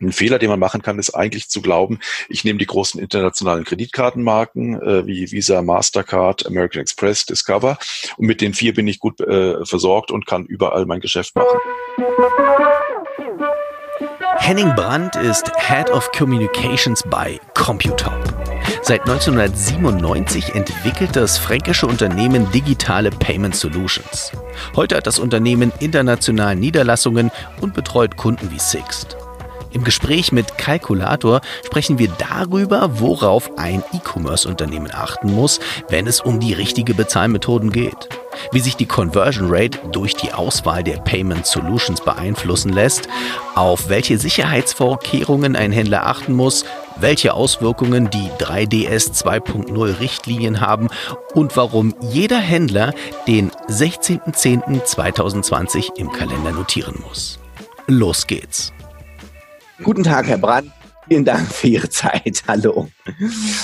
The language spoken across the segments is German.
Ein Fehler, den man machen kann, ist eigentlich zu glauben, ich nehme die großen internationalen Kreditkartenmarken äh, wie Visa, Mastercard, American Express, Discover und mit den vier bin ich gut äh, versorgt und kann überall mein Geschäft machen. Henning Brandt ist Head of Communications bei Computop. Seit 1997 entwickelt das fränkische Unternehmen digitale Payment Solutions. Heute hat das Unternehmen international Niederlassungen und betreut Kunden wie Sixt. Im Gespräch mit Calculator sprechen wir darüber, worauf ein E-Commerce-Unternehmen achten muss, wenn es um die richtige Bezahlmethoden geht. Wie sich die Conversion Rate durch die Auswahl der Payment Solutions beeinflussen lässt, auf welche Sicherheitsvorkehrungen ein Händler achten muss, welche Auswirkungen die 3DS 2.0 Richtlinien haben und warum jeder Händler den 16.10.2020 im Kalender notieren muss. Los geht's. Guten Tag, Herr Brandt. Vielen Dank für Ihre Zeit. Hallo.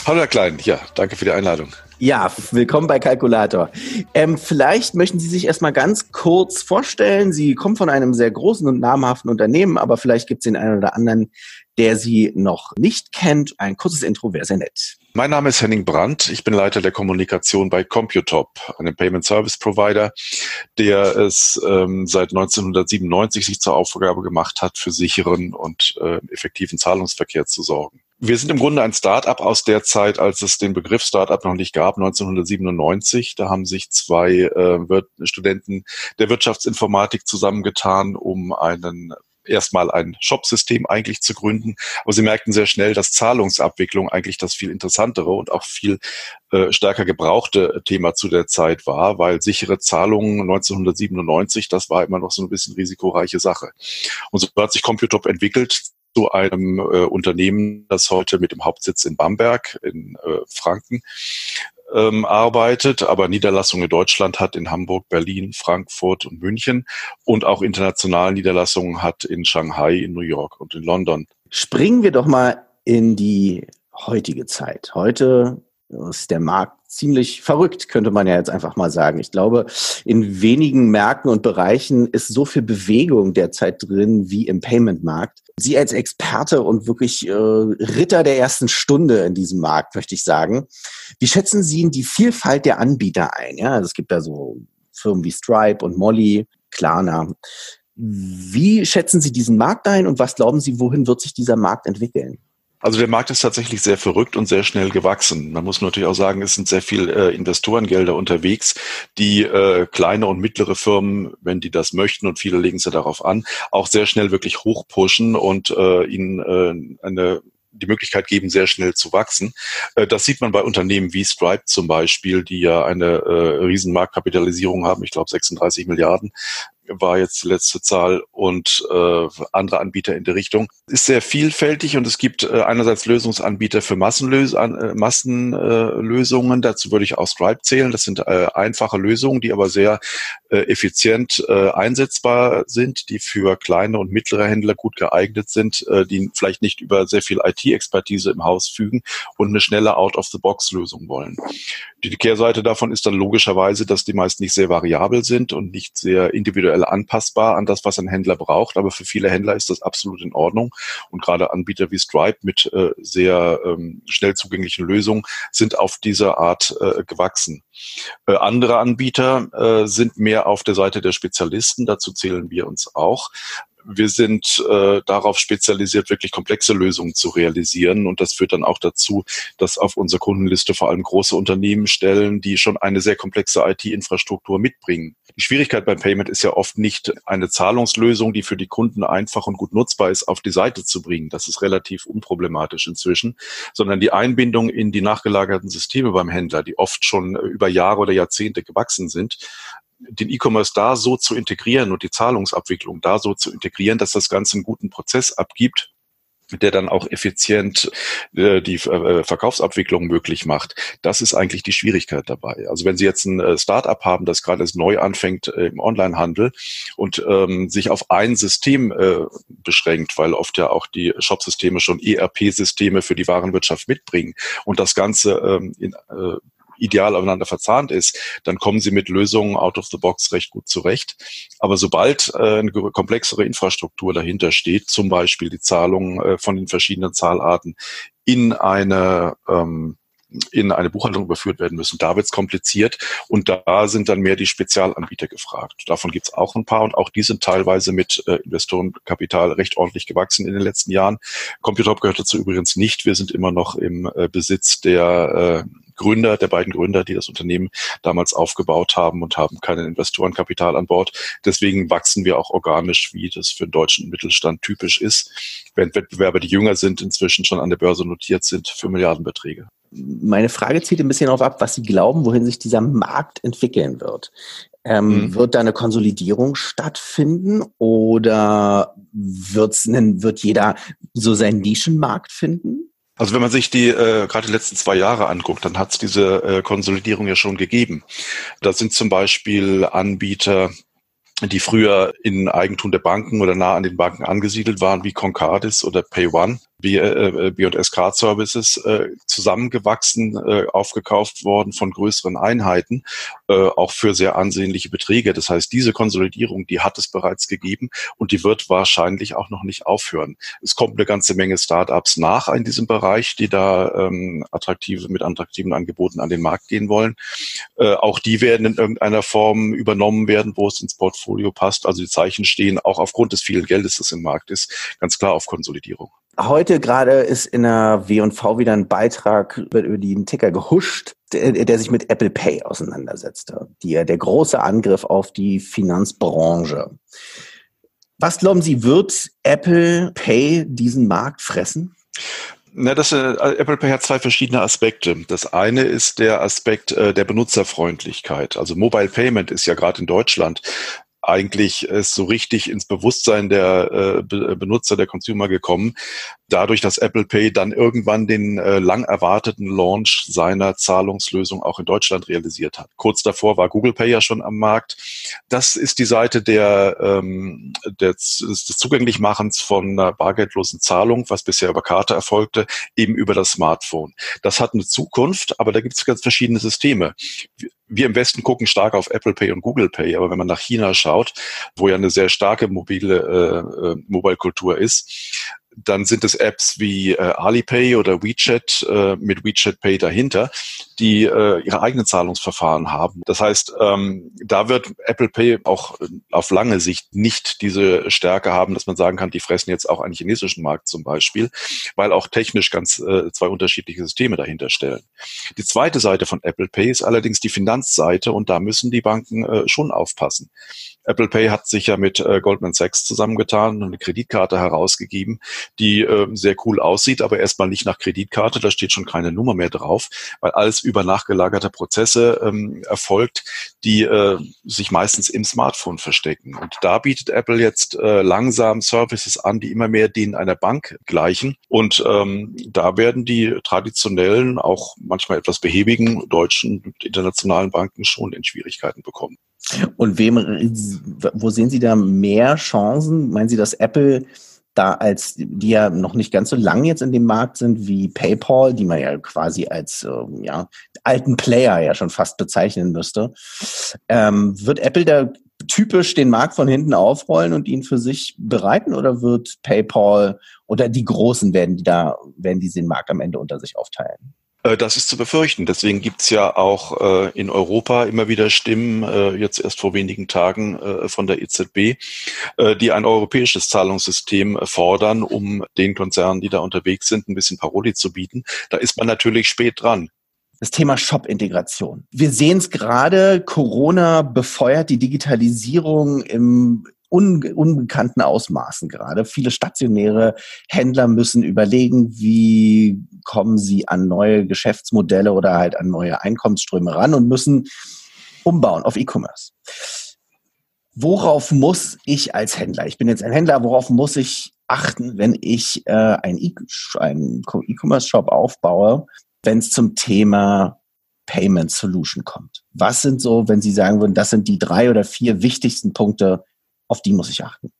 Hallo, Herr Klein. Ja, danke für die Einladung. Ja, willkommen bei Kalkulator. Ähm, vielleicht möchten Sie sich erstmal ganz kurz vorstellen. Sie kommen von einem sehr großen und namhaften Unternehmen, aber vielleicht gibt es den einen oder anderen, der Sie noch nicht kennt. Ein kurzes Intro wäre sehr nett. Mein Name ist Henning Brandt. Ich bin Leiter der Kommunikation bei Computop, einem Payment Service Provider, der es ähm, seit 1997 sich zur Aufgabe gemacht hat, für sicheren und äh, effektiven Zahlungsverkehr zu sorgen. Wir sind im Grunde ein Start-up aus der Zeit, als es den Begriff Start-up noch nicht gab, 1997. Da haben sich zwei äh, Studenten der Wirtschaftsinformatik zusammengetan, um einen erstmal ein Shop-System eigentlich zu gründen. Aber sie merkten sehr schnell, dass Zahlungsabwicklung eigentlich das viel interessantere und auch viel äh, stärker gebrauchte Thema zu der Zeit war, weil sichere Zahlungen 1997, das war immer noch so ein bisschen risikoreiche Sache. Und so hat sich Computop entwickelt zu einem äh, Unternehmen, das heute mit dem Hauptsitz in Bamberg in äh, Franken ähm, arbeitet, aber Niederlassungen in Deutschland hat in Hamburg, Berlin, Frankfurt und München und auch international Niederlassungen hat in Shanghai, in New York und in London. Springen wir doch mal in die heutige Zeit. Heute ist der Markt ziemlich verrückt, könnte man ja jetzt einfach mal sagen. Ich glaube, in wenigen Märkten und Bereichen ist so viel Bewegung derzeit drin wie im Payment-Markt. Sie als Experte und wirklich äh, Ritter der ersten Stunde in diesem Markt, möchte ich sagen. Wie schätzen Sie die Vielfalt der Anbieter ein? Ja, also es gibt da so Firmen wie Stripe und Molly, Klarna. Wie schätzen Sie diesen Markt ein und was glauben Sie, wohin wird sich dieser Markt entwickeln? Also der Markt ist tatsächlich sehr verrückt und sehr schnell gewachsen. Man muss natürlich auch sagen, es sind sehr viel äh, Investorengelder unterwegs, die äh, kleine und mittlere Firmen, wenn die das möchten und viele legen sie darauf an, auch sehr schnell wirklich hochpushen und äh, ihnen äh, eine die Möglichkeit geben, sehr schnell zu wachsen. Äh, das sieht man bei Unternehmen wie Stripe zum Beispiel, die ja eine äh, Riesenmarktkapitalisierung haben, ich glaube 36 Milliarden war jetzt die letzte Zahl und äh, andere Anbieter in der Richtung. Ist sehr vielfältig und es gibt äh, einerseits Lösungsanbieter für Massenlös an, äh, Massenlösungen. Dazu würde ich auch Stripe zählen. Das sind äh, einfache Lösungen, die aber sehr äh, effizient einsetzbar sind, die für kleine und mittlere Händler gut geeignet sind, die vielleicht nicht über sehr viel IT-Expertise im Haus fügen und eine schnelle Out-of-the-Box-Lösung wollen. Die Kehrseite davon ist dann logischerweise, dass die meist nicht sehr variabel sind und nicht sehr individuell anpassbar an das, was ein Händler braucht. Aber für viele Händler ist das absolut in Ordnung. Und gerade Anbieter wie Stripe mit äh, sehr ähm, schnell zugänglichen Lösungen sind auf diese Art äh, gewachsen. Äh, andere Anbieter äh, sind mehr auf der Seite der Spezialisten. Dazu zählen wir uns auch wir sind äh, darauf spezialisiert, wirklich komplexe Lösungen zu realisieren. Und das führt dann auch dazu, dass auf unserer Kundenliste vor allem große Unternehmen stellen, die schon eine sehr komplexe IT-Infrastruktur mitbringen. Die Schwierigkeit beim Payment ist ja oft nicht eine Zahlungslösung, die für die Kunden einfach und gut nutzbar ist, auf die Seite zu bringen. Das ist relativ unproblematisch inzwischen, sondern die Einbindung in die nachgelagerten Systeme beim Händler, die oft schon über Jahre oder Jahrzehnte gewachsen sind, den E-Commerce da so zu integrieren und die Zahlungsabwicklung da so zu integrieren, dass das Ganze einen guten Prozess abgibt, der dann auch effizient äh, die äh, Verkaufsabwicklung möglich macht. Das ist eigentlich die Schwierigkeit dabei. Also wenn Sie jetzt ein äh, Start-up haben, das gerade neu anfängt äh, im Onlinehandel und ähm, sich auf ein System äh, beschränkt, weil oft ja auch die Shop-Systeme schon ERP-Systeme für die Warenwirtschaft mitbringen und das Ganze ähm, in, äh, ideal aufeinander verzahnt ist, dann kommen sie mit Lösungen out of the box recht gut zurecht. Aber sobald äh, eine komplexere Infrastruktur dahinter steht, zum Beispiel die Zahlung äh, von den verschiedenen Zahlarten in eine ähm, in eine Buchhaltung überführt werden müssen. Da wird es kompliziert und da sind dann mehr die Spezialanbieter gefragt. Davon gibt es auch ein paar und auch die sind teilweise mit äh, Investorenkapital recht ordentlich gewachsen in den letzten Jahren. Computerhop gehört dazu übrigens nicht. Wir sind immer noch im äh, Besitz der äh, Gründer, der beiden Gründer, die das Unternehmen damals aufgebaut haben und haben kein Investorenkapital an Bord. Deswegen wachsen wir auch organisch, wie das für den deutschen Mittelstand typisch ist, während Wettbewerber, die jünger sind, inzwischen schon an der Börse notiert sind für Milliardenbeträge. Meine Frage zieht ein bisschen darauf ab, was Sie glauben, wohin sich dieser Markt entwickeln wird. Ähm, mhm. Wird da eine Konsolidierung stattfinden oder wird's, wird jeder so seinen Nischenmarkt finden? Also wenn man sich die äh, gerade die letzten zwei Jahre anguckt, dann hat es diese äh, Konsolidierung ja schon gegeben. Da sind zum Beispiel Anbieter, die früher in Eigentum der Banken oder nah an den Banken angesiedelt waren, wie Concardis oder PayOne, B&S Card Services äh, zusammengewachsen, äh, aufgekauft worden von größeren Einheiten, äh, auch für sehr ansehnliche Beträge. Das heißt, diese Konsolidierung, die hat es bereits gegeben und die wird wahrscheinlich auch noch nicht aufhören. Es kommt eine ganze Menge Startups nach in diesem Bereich, die da ähm, attraktive mit attraktiven Angeboten an den Markt gehen wollen. Äh, auch die werden in irgendeiner Form übernommen werden, wo es ins Portfolio passt. Also die Zeichen stehen auch aufgrund des vielen Geldes, das im Markt ist, ganz klar auf Konsolidierung. Heute gerade ist in der W&V wieder ein Beitrag über den Ticker gehuscht, der, der sich mit Apple Pay auseinandersetzte. Die, der große Angriff auf die Finanzbranche. Was glauben Sie, wird Apple Pay diesen Markt fressen? Na, das, äh, Apple Pay hat zwei verschiedene Aspekte. Das eine ist der Aspekt äh, der Benutzerfreundlichkeit. Also Mobile Payment ist ja gerade in Deutschland eigentlich ist so richtig ins Bewusstsein der äh, Benutzer, der Consumer gekommen, dadurch, dass Apple Pay dann irgendwann den äh, lang erwarteten Launch seiner Zahlungslösung auch in Deutschland realisiert hat. Kurz davor war Google Pay ja schon am Markt. Das ist die Seite der, ähm, des, des Zugänglichmachens von einer bargeldlosen Zahlung, was bisher über Karte erfolgte, eben über das Smartphone. Das hat eine Zukunft, aber da gibt es ganz verschiedene Systeme wir im Westen gucken stark auf Apple Pay und Google Pay, aber wenn man nach China schaut, wo ja eine sehr starke mobile äh, äh, Mobile-Kultur ist, dann sind es Apps wie äh, Alipay oder WeChat äh, mit WeChat Pay dahinter, die äh, ihre eigenen Zahlungsverfahren haben. Das heißt, ähm, da wird Apple Pay auch äh, auf lange Sicht nicht diese Stärke haben, dass man sagen kann, die fressen jetzt auch einen chinesischen Markt zum Beispiel, weil auch technisch ganz äh, zwei unterschiedliche Systeme dahinter stellen. Die zweite Seite von Apple Pay ist allerdings die Finanzseite und da müssen die Banken äh, schon aufpassen. Apple Pay hat sich ja mit äh, Goldman Sachs zusammengetan und eine Kreditkarte herausgegeben, die äh, sehr cool aussieht, aber erstmal nicht nach Kreditkarte, da steht schon keine Nummer mehr drauf, weil alles über nachgelagerte Prozesse ähm, erfolgt, die äh, sich meistens im Smartphone verstecken. Und da bietet Apple jetzt äh, langsam Services an, die immer mehr denen einer Bank gleichen. Und ähm, da werden die traditionellen, auch manchmal etwas behäbigen deutschen und internationalen Banken schon in Schwierigkeiten bekommen. Und wem, wo sehen Sie da mehr Chancen? Meinen Sie, dass Apple da als, die ja noch nicht ganz so lang jetzt in dem Markt sind wie PayPal, die man ja quasi als äh, ja, alten Player ja schon fast bezeichnen müsste, ähm, wird Apple da typisch den Markt von hinten aufrollen und ihn für sich bereiten oder wird PayPal oder die Großen werden die da, werden die den Markt am Ende unter sich aufteilen? Äh, das ist zu befürchten. Deswegen gibt's ja auch äh, in Europa immer wieder Stimmen, äh, jetzt erst vor wenigen Tagen äh, von der EZB, äh, die ein europäisches Zahlungssystem fordern, um den Konzernen, die da unterwegs sind, ein bisschen Paroli zu bieten. Da ist man natürlich spät dran. Das Thema Shop-Integration. Wir sehen es gerade, Corona befeuert die Digitalisierung im un unbekannten Ausmaßen gerade. Viele stationäre Händler müssen überlegen, wie kommen sie an neue Geschäftsmodelle oder halt an neue Einkommensströme ran und müssen umbauen auf E-Commerce. Worauf muss ich als Händler, ich bin jetzt ein Händler, worauf muss ich achten, wenn ich äh, einen E-Commerce-Shop aufbaue, wenn es zum Thema Payment Solution kommt? Was sind so, wenn Sie sagen würden, das sind die drei oder vier wichtigsten Punkte, auf die muss ich achten.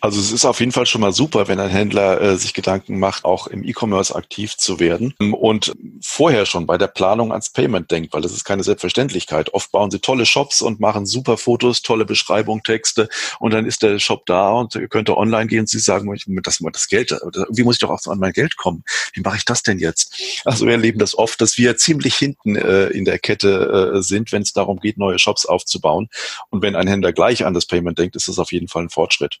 Also es ist auf jeden Fall schon mal super, wenn ein Händler äh, sich Gedanken macht, auch im E-Commerce aktiv zu werden und vorher schon bei der Planung ans Payment denkt, weil das ist keine Selbstverständlichkeit. Oft bauen sie tolle Shops und machen super Fotos, tolle Beschreibung, Texte und dann ist der Shop da und ihr könnt online gehen und sie sagen, das, das Geld, wie muss ich doch auch an mein Geld kommen? Wie mache ich das denn jetzt? Also wir erleben das oft, dass wir ziemlich hinten äh, in der Kette äh, sind, wenn es darum geht, neue Shops aufzubauen. Und wenn ein Händler gleich an das Payment denkt, ist das auf jeden Fall ein Fortschritt.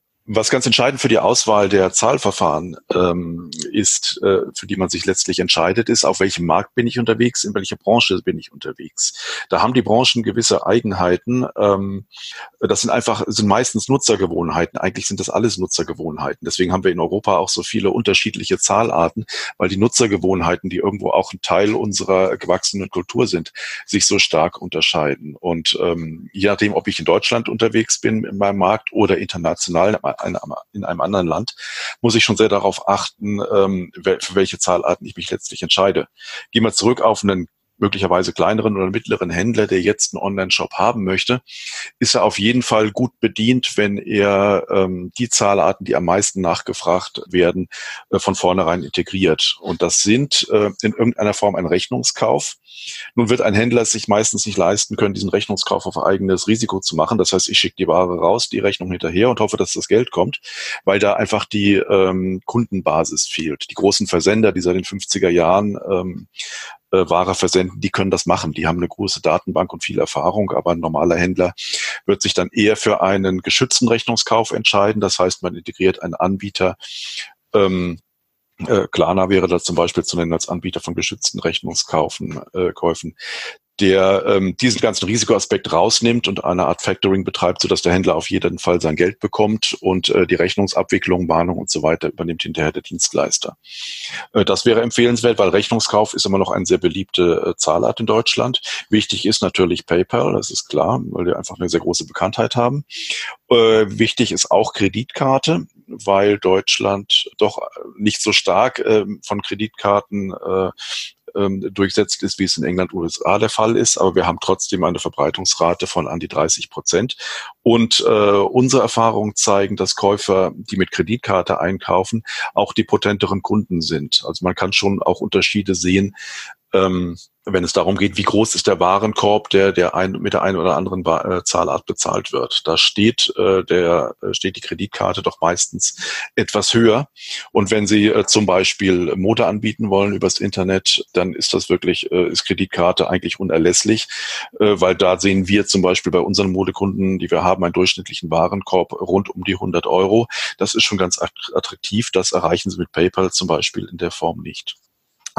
Was ganz entscheidend für die Auswahl der Zahlverfahren ähm, ist, äh, für die man sich letztlich entscheidet, ist, auf welchem Markt bin ich unterwegs, in welcher Branche bin ich unterwegs. Da haben die Branchen gewisse Eigenheiten. Ähm, das sind einfach, sind meistens Nutzergewohnheiten. Eigentlich sind das alles Nutzergewohnheiten. Deswegen haben wir in Europa auch so viele unterschiedliche Zahlarten, weil die Nutzergewohnheiten, die irgendwo auch ein Teil unserer gewachsenen Kultur sind, sich so stark unterscheiden. Und ähm, je nachdem, ob ich in Deutschland unterwegs bin in meinem Markt oder international in einem anderen Land, muss ich schon sehr darauf achten, ähm, für welche Zahlarten ich mich letztlich entscheide. Gehen wir zurück auf einen möglicherweise kleineren oder mittleren Händler, der jetzt einen Online-Shop haben möchte, ist er auf jeden Fall gut bedient, wenn er ähm, die Zahlarten, die am meisten nachgefragt werden, äh, von vornherein integriert. Und das sind äh, in irgendeiner Form ein Rechnungskauf. Nun wird ein Händler sich meistens nicht leisten können, diesen Rechnungskauf auf eigenes Risiko zu machen. Das heißt, ich schicke die Ware raus, die Rechnung hinterher und hoffe, dass das Geld kommt, weil da einfach die ähm, Kundenbasis fehlt. Die großen Versender, die seit den 50er Jahren ähm, äh, Ware versenden, die können das machen. Die haben eine große Datenbank und viel Erfahrung, aber ein normaler Händler wird sich dann eher für einen geschützten Rechnungskauf entscheiden. Das heißt, man integriert einen Anbieter, ähm, äh, Klarna wäre da zum Beispiel zu nennen als Anbieter von geschützten Rechnungskaufen, äh, Käufen, der ähm, diesen ganzen Risikoaspekt rausnimmt und eine Art Factoring betreibt, sodass der Händler auf jeden Fall sein Geld bekommt und äh, die Rechnungsabwicklung, Warnung und so weiter übernimmt hinterher der Dienstleister. Äh, das wäre empfehlenswert, weil Rechnungskauf ist immer noch eine sehr beliebte äh, Zahlart in Deutschland. Wichtig ist natürlich PayPal, das ist klar, weil wir einfach eine sehr große Bekanntheit haben. Äh, wichtig ist auch Kreditkarte, weil Deutschland doch nicht so stark äh, von Kreditkarten äh, ähm, durchsetzt ist, wie es in England, USA der Fall ist. Aber wir haben trotzdem eine Verbreitungsrate von an die 30 Prozent. Und äh, unsere Erfahrungen zeigen, dass Käufer, die mit Kreditkarte einkaufen, auch die potenteren Kunden sind. Also man kann schon auch Unterschiede sehen, ähm, wenn es darum geht, wie groß ist der Warenkorb, der, der ein, mit der einen oder anderen äh, Zahlart bezahlt wird. Da steht, äh, der, äh, steht die Kreditkarte doch meistens etwas höher. Und wenn Sie äh, zum Beispiel Mode anbieten wollen übers Internet, dann ist das wirklich, äh, ist Kreditkarte eigentlich unerlässlich, äh, weil da sehen wir zum Beispiel bei unseren Modekunden, die wir haben, einen durchschnittlichen Warenkorb rund um die 100 Euro. Das ist schon ganz attraktiv. Das erreichen Sie mit PayPal zum Beispiel in der Form nicht.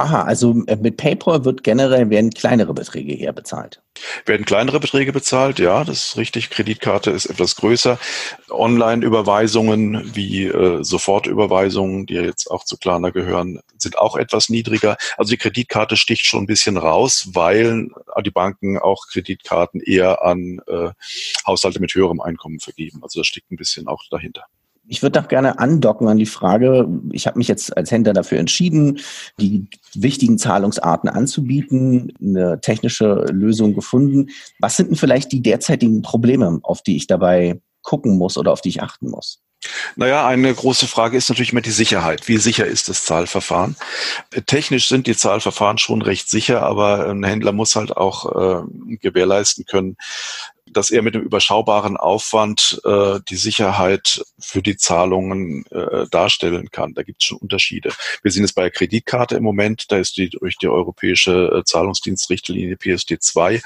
Aha, also äh, mit PayPal wird generell werden kleinere Beträge hier bezahlt. Werden kleinere Beträge bezahlt, ja, das ist richtig. Kreditkarte ist etwas größer. Online-Überweisungen wie äh, Sofortüberweisungen, die jetzt auch zu Klarna gehören, sind auch etwas niedriger. Also die Kreditkarte sticht schon ein bisschen raus, weil die Banken auch Kreditkarten eher an äh, Haushalte mit höherem Einkommen vergeben. Also das steckt ein bisschen auch dahinter. Ich würde doch gerne andocken an die Frage, ich habe mich jetzt als Händler dafür entschieden, die wichtigen Zahlungsarten anzubieten, eine technische Lösung gefunden. Was sind denn vielleicht die derzeitigen Probleme, auf die ich dabei gucken muss oder auf die ich achten muss? Naja, eine große Frage ist natürlich immer die Sicherheit. Wie sicher ist das Zahlverfahren? Technisch sind die Zahlverfahren schon recht sicher, aber ein Händler muss halt auch äh, gewährleisten können, dass er mit einem überschaubaren Aufwand äh, die Sicherheit für die Zahlungen äh, darstellen kann. Da gibt es schon Unterschiede. Wir sehen es bei der Kreditkarte im Moment, da ist die durch die europäische äh, Zahlungsdienstrichtlinie PSD2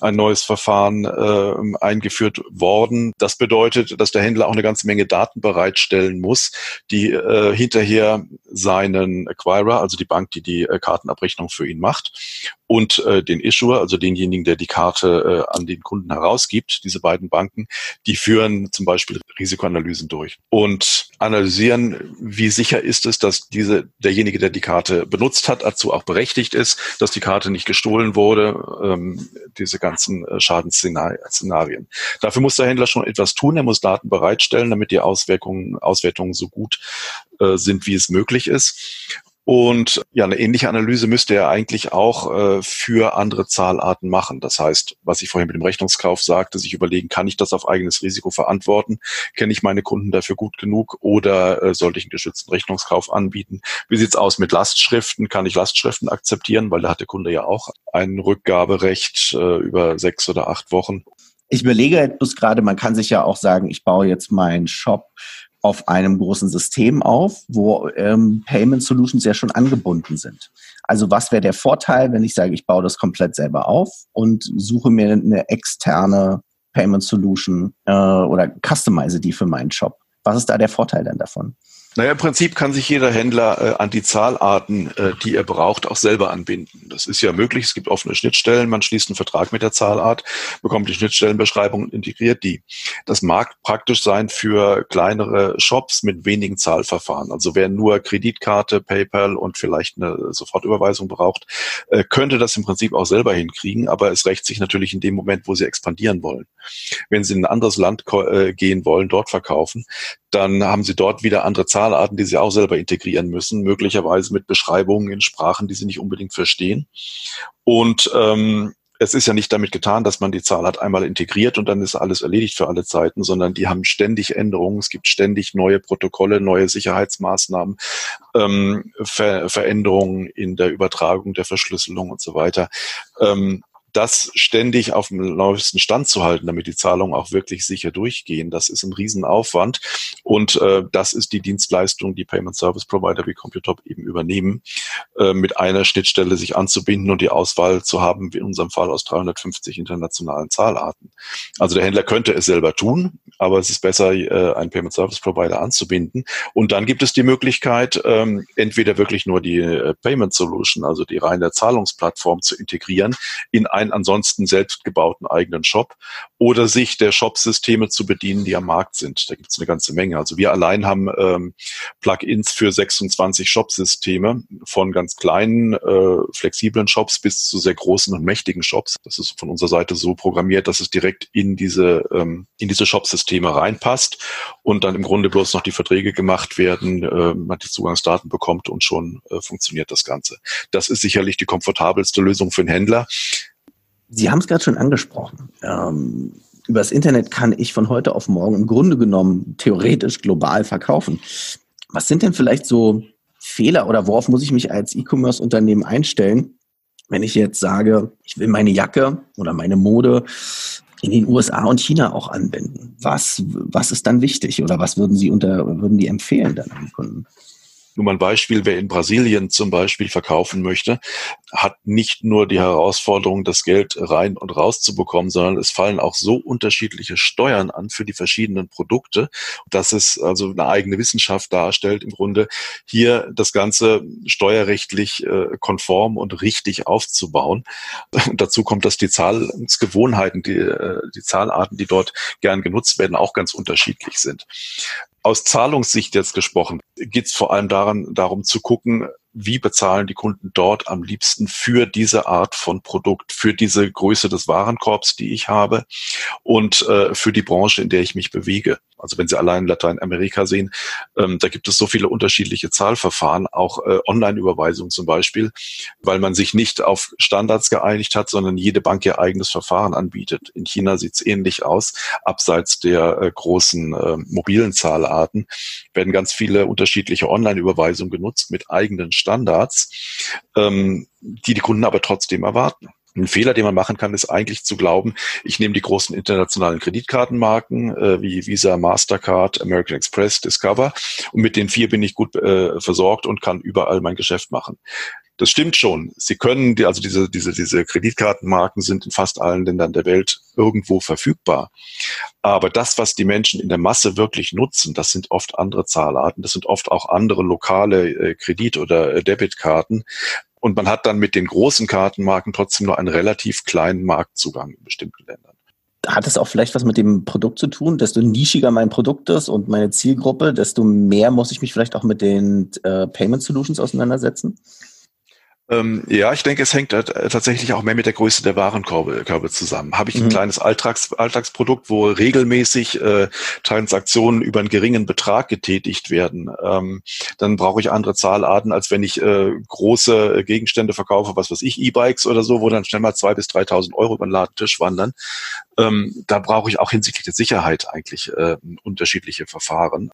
ein neues Verfahren äh, eingeführt worden. Das bedeutet, dass der Händler auch eine ganze Menge Daten bereitstellen muss, die äh, hinterher seinen Acquirer, also die Bank, die die äh, Kartenabrechnung für ihn macht, und äh, den Issuer, also denjenigen, der die Karte äh, an den Kunden herausgibt, diese beiden Banken, die führen zum Beispiel Risikoanalysen durch und analysieren, wie sicher ist es, dass diese derjenige, der die Karte benutzt hat, dazu auch berechtigt ist, dass die Karte nicht gestohlen wurde, ähm, diese ganzen äh, Schadensszenarien. Dafür muss der Händler schon etwas tun, er muss Daten bereitstellen, damit die Auswirkungen, Auswertungen so gut äh, sind, wie es möglich ist. Und ja, eine ähnliche Analyse müsste er eigentlich auch äh, für andere Zahlarten machen. Das heißt, was ich vorhin mit dem Rechnungskauf sagte, sich überlegen, kann ich das auf eigenes Risiko verantworten? Kenne ich meine Kunden dafür gut genug oder äh, sollte ich einen geschützten Rechnungskauf anbieten? Wie sieht's aus mit Lastschriften? Kann ich Lastschriften akzeptieren? Weil da hat der Kunde ja auch ein Rückgaberecht äh, über sechs oder acht Wochen. Ich überlege bloß gerade, man kann sich ja auch sagen, ich baue jetzt meinen Shop auf einem großen System auf, wo ähm, Payment Solutions ja schon angebunden sind. Also was wäre der Vorteil, wenn ich sage, ich baue das komplett selber auf und suche mir eine externe Payment Solution äh, oder customize die für meinen Shop? Was ist da der Vorteil denn davon? Naja, im Prinzip kann sich jeder Händler äh, an die Zahlarten, äh, die er braucht, auch selber anbinden. Das ist ja möglich. Es gibt offene Schnittstellen. Man schließt einen Vertrag mit der Zahlart, bekommt die Schnittstellenbeschreibung und integriert die. Das mag praktisch sein für kleinere Shops mit wenigen Zahlverfahren. Also wer nur Kreditkarte, PayPal und vielleicht eine Sofortüberweisung braucht, äh, könnte das im Prinzip auch selber hinkriegen. Aber es rächt sich natürlich in dem Moment, wo sie expandieren wollen. Wenn sie in ein anderes Land äh, gehen wollen, dort verkaufen, dann haben sie dort wieder andere Zahlarten, die sie auch selber integrieren müssen, möglicherweise mit Beschreibungen in Sprachen, die sie nicht unbedingt verstehen. Und ähm, es ist ja nicht damit getan, dass man die Zahlart einmal integriert und dann ist alles erledigt für alle Zeiten, sondern die haben ständig Änderungen. Es gibt ständig neue Protokolle, neue Sicherheitsmaßnahmen, ähm, Ver Veränderungen in der Übertragung der Verschlüsselung und so weiter. Ähm, das ständig auf dem neuesten Stand zu halten, damit die Zahlungen auch wirklich sicher durchgehen, das ist ein Riesenaufwand. Und äh, das ist die Dienstleistung, die Payment Service Provider wie Computop eben übernehmen, äh, mit einer Schnittstelle sich anzubinden und die Auswahl zu haben, wie in unserem Fall aus 350 internationalen Zahlarten. Also der Händler könnte es selber tun, aber es ist besser, äh, einen Payment Service Provider anzubinden. Und dann gibt es die Möglichkeit, ähm, entweder wirklich nur die äh, Payment Solution, also die reine Zahlungsplattform zu integrieren in einen ansonsten selbst gebauten eigenen Shop oder sich der Shop-Systeme zu bedienen, die am Markt sind. Da gibt es eine ganze Menge. Also wir allein haben ähm, Plugins für 26 Shop-Systeme von ganz kleinen, äh, flexiblen Shops bis zu sehr großen und mächtigen Shops. Das ist von unserer Seite so programmiert, dass es direkt in diese, ähm, diese Shop-Systeme reinpasst und dann im Grunde bloß noch die Verträge gemacht werden, äh, man die Zugangsdaten bekommt und schon äh, funktioniert das Ganze. Das ist sicherlich die komfortabelste Lösung für einen Händler. Sie haben es gerade schon angesprochen. Ähm, über das Internet kann ich von heute auf morgen im Grunde genommen theoretisch global verkaufen. Was sind denn vielleicht so Fehler oder worauf muss ich mich als E-Commerce-Unternehmen einstellen, wenn ich jetzt sage, ich will meine Jacke oder meine Mode in den USA und China auch anwenden? Was, was ist dann wichtig oder was würden Sie unter, würden die empfehlen dann an Kunden? Nur mal ein Beispiel, wer in Brasilien zum Beispiel verkaufen möchte, hat nicht nur die Herausforderung, das Geld rein und raus zu bekommen, sondern es fallen auch so unterschiedliche Steuern an für die verschiedenen Produkte, dass es also eine eigene Wissenschaft darstellt, im Grunde hier das Ganze steuerrechtlich äh, konform und richtig aufzubauen. dazu kommt, dass die Zahlungsgewohnheiten, die, äh, die Zahlarten, die dort gern genutzt werden, auch ganz unterschiedlich sind. Aus Zahlungssicht jetzt gesprochen, geht es vor allem daran, darum zu gucken, wie bezahlen die Kunden dort am liebsten für diese Art von Produkt, für diese Größe des Warenkorbs, die ich habe und äh, für die Branche, in der ich mich bewege. Also wenn Sie allein Lateinamerika sehen, ähm, da gibt es so viele unterschiedliche Zahlverfahren, auch äh, Online-Überweisungen zum Beispiel, weil man sich nicht auf Standards geeinigt hat, sondern jede Bank ihr eigenes Verfahren anbietet. In China sieht es ähnlich aus. Abseits der äh, großen äh, mobilen Zahlarten werden ganz viele unterschiedliche Online-Überweisungen genutzt mit eigenen Standards, ähm, die die Kunden aber trotzdem erwarten. Ein Fehler, den man machen kann, ist eigentlich zu glauben, ich nehme die großen internationalen Kreditkartenmarken äh, wie Visa, Mastercard, American Express, Discover und mit den vier bin ich gut äh, versorgt und kann überall mein Geschäft machen. Das stimmt schon. Sie können, die, also diese, diese, diese Kreditkartenmarken sind in fast allen Ländern der Welt irgendwo verfügbar. Aber das, was die Menschen in der Masse wirklich nutzen, das sind oft andere Zahlarten, das sind oft auch andere lokale äh, Kredit- oder äh, Debitkarten. Und man hat dann mit den großen Kartenmarken trotzdem nur einen relativ kleinen Marktzugang in bestimmten Ländern. Hat es auch vielleicht was mit dem Produkt zu tun? Desto nischiger mein Produkt ist und meine Zielgruppe, desto mehr muss ich mich vielleicht auch mit den äh, Payment Solutions auseinandersetzen? Ähm, ja, ich denke, es hängt äh, tatsächlich auch mehr mit der Größe der Warenkörbe zusammen. Habe ich ein mhm. kleines Alltags, Alltagsprodukt, wo regelmäßig äh, Transaktionen über einen geringen Betrag getätigt werden, ähm, dann brauche ich andere Zahlarten, als wenn ich äh, große Gegenstände verkaufe, was weiß ich, E-Bikes oder so, wo dann schnell mal zwei bis 3.000 Euro über den Ladentisch wandern. Ähm, da brauche ich auch hinsichtlich der Sicherheit eigentlich äh, unterschiedliche Verfahren.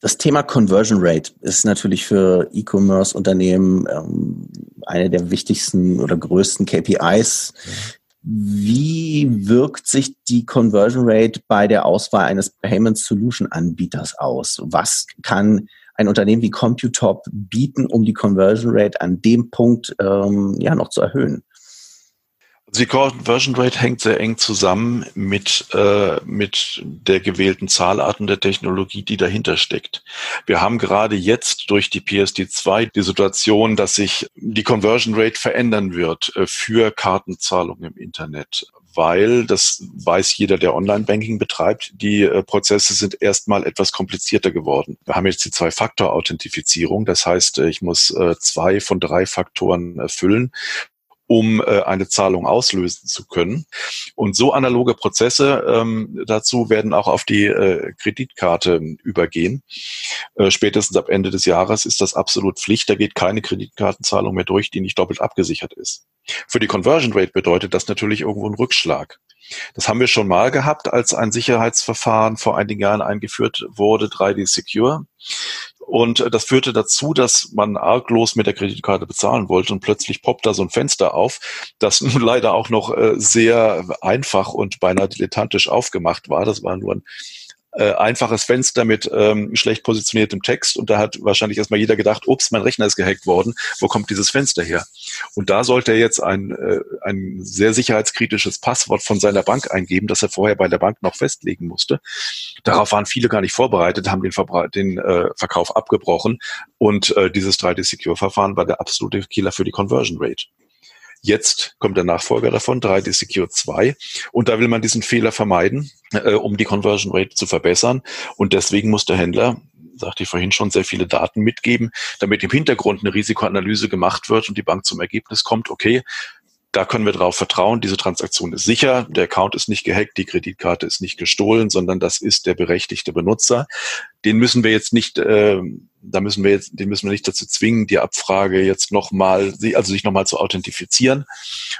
Das Thema Conversion Rate ist natürlich für E-Commerce-Unternehmen ähm, eine der wichtigsten oder größten KPIs. Wie wirkt sich die Conversion Rate bei der Auswahl eines Payment Solution Anbieters aus? Was kann ein Unternehmen wie Computop bieten, um die Conversion Rate an dem Punkt ähm, ja noch zu erhöhen? Also die Conversion Rate hängt sehr eng zusammen mit, äh, mit der gewählten Zahlarten der Technologie, die dahinter steckt. Wir haben gerade jetzt durch die PSD2 die Situation, dass sich die Conversion Rate verändern wird äh, für Kartenzahlungen im Internet weil, das weiß jeder, der Online-Banking betreibt, die äh, Prozesse sind erstmal etwas komplizierter geworden. Wir haben jetzt die Zwei-Faktor-Authentifizierung, das heißt, äh, ich muss äh, zwei von drei Faktoren erfüllen um äh, eine Zahlung auslösen zu können. Und so analoge Prozesse ähm, dazu werden auch auf die äh, Kreditkarte übergehen. Äh, spätestens ab Ende des Jahres ist das absolut Pflicht. Da geht keine Kreditkartenzahlung mehr durch, die nicht doppelt abgesichert ist. Für die Conversion Rate bedeutet das natürlich irgendwo einen Rückschlag. Das haben wir schon mal gehabt, als ein Sicherheitsverfahren vor einigen Jahren eingeführt wurde, 3D Secure. Und äh, das führte dazu, dass man arglos mit der Kreditkarte bezahlen wollte und plötzlich poppt da so ein Fenster auf, das nun leider auch noch äh, sehr einfach und beinahe dilettantisch aufgemacht war. Das war nur ein äh, einfaches Fenster mit ähm, schlecht positioniertem Text und da hat wahrscheinlich erstmal jeder gedacht, ups, mein Rechner ist gehackt worden, wo kommt dieses Fenster her? Und da sollte er jetzt ein, äh, ein sehr sicherheitskritisches Passwort von seiner Bank eingeben, das er vorher bei der Bank noch festlegen musste. Darauf waren viele gar nicht vorbereitet, haben den, Verbra den äh, Verkauf abgebrochen und äh, dieses 3D-Secure-Verfahren war der absolute Killer für die Conversion Rate. Jetzt kommt der Nachfolger davon, 3D Secure 2. Und da will man diesen Fehler vermeiden, äh, um die Conversion Rate zu verbessern. Und deswegen muss der Händler sagte ich vorhin schon, sehr viele Daten mitgeben, damit im Hintergrund eine Risikoanalyse gemacht wird und die Bank zum Ergebnis kommt, okay, da können wir darauf vertrauen, diese Transaktion ist sicher, der Account ist nicht gehackt, die Kreditkarte ist nicht gestohlen, sondern das ist der berechtigte Benutzer. Den müssen wir jetzt nicht, äh, da müssen wir jetzt, den müssen wir nicht dazu zwingen, die Abfrage jetzt nochmal, also sich nochmal zu authentifizieren.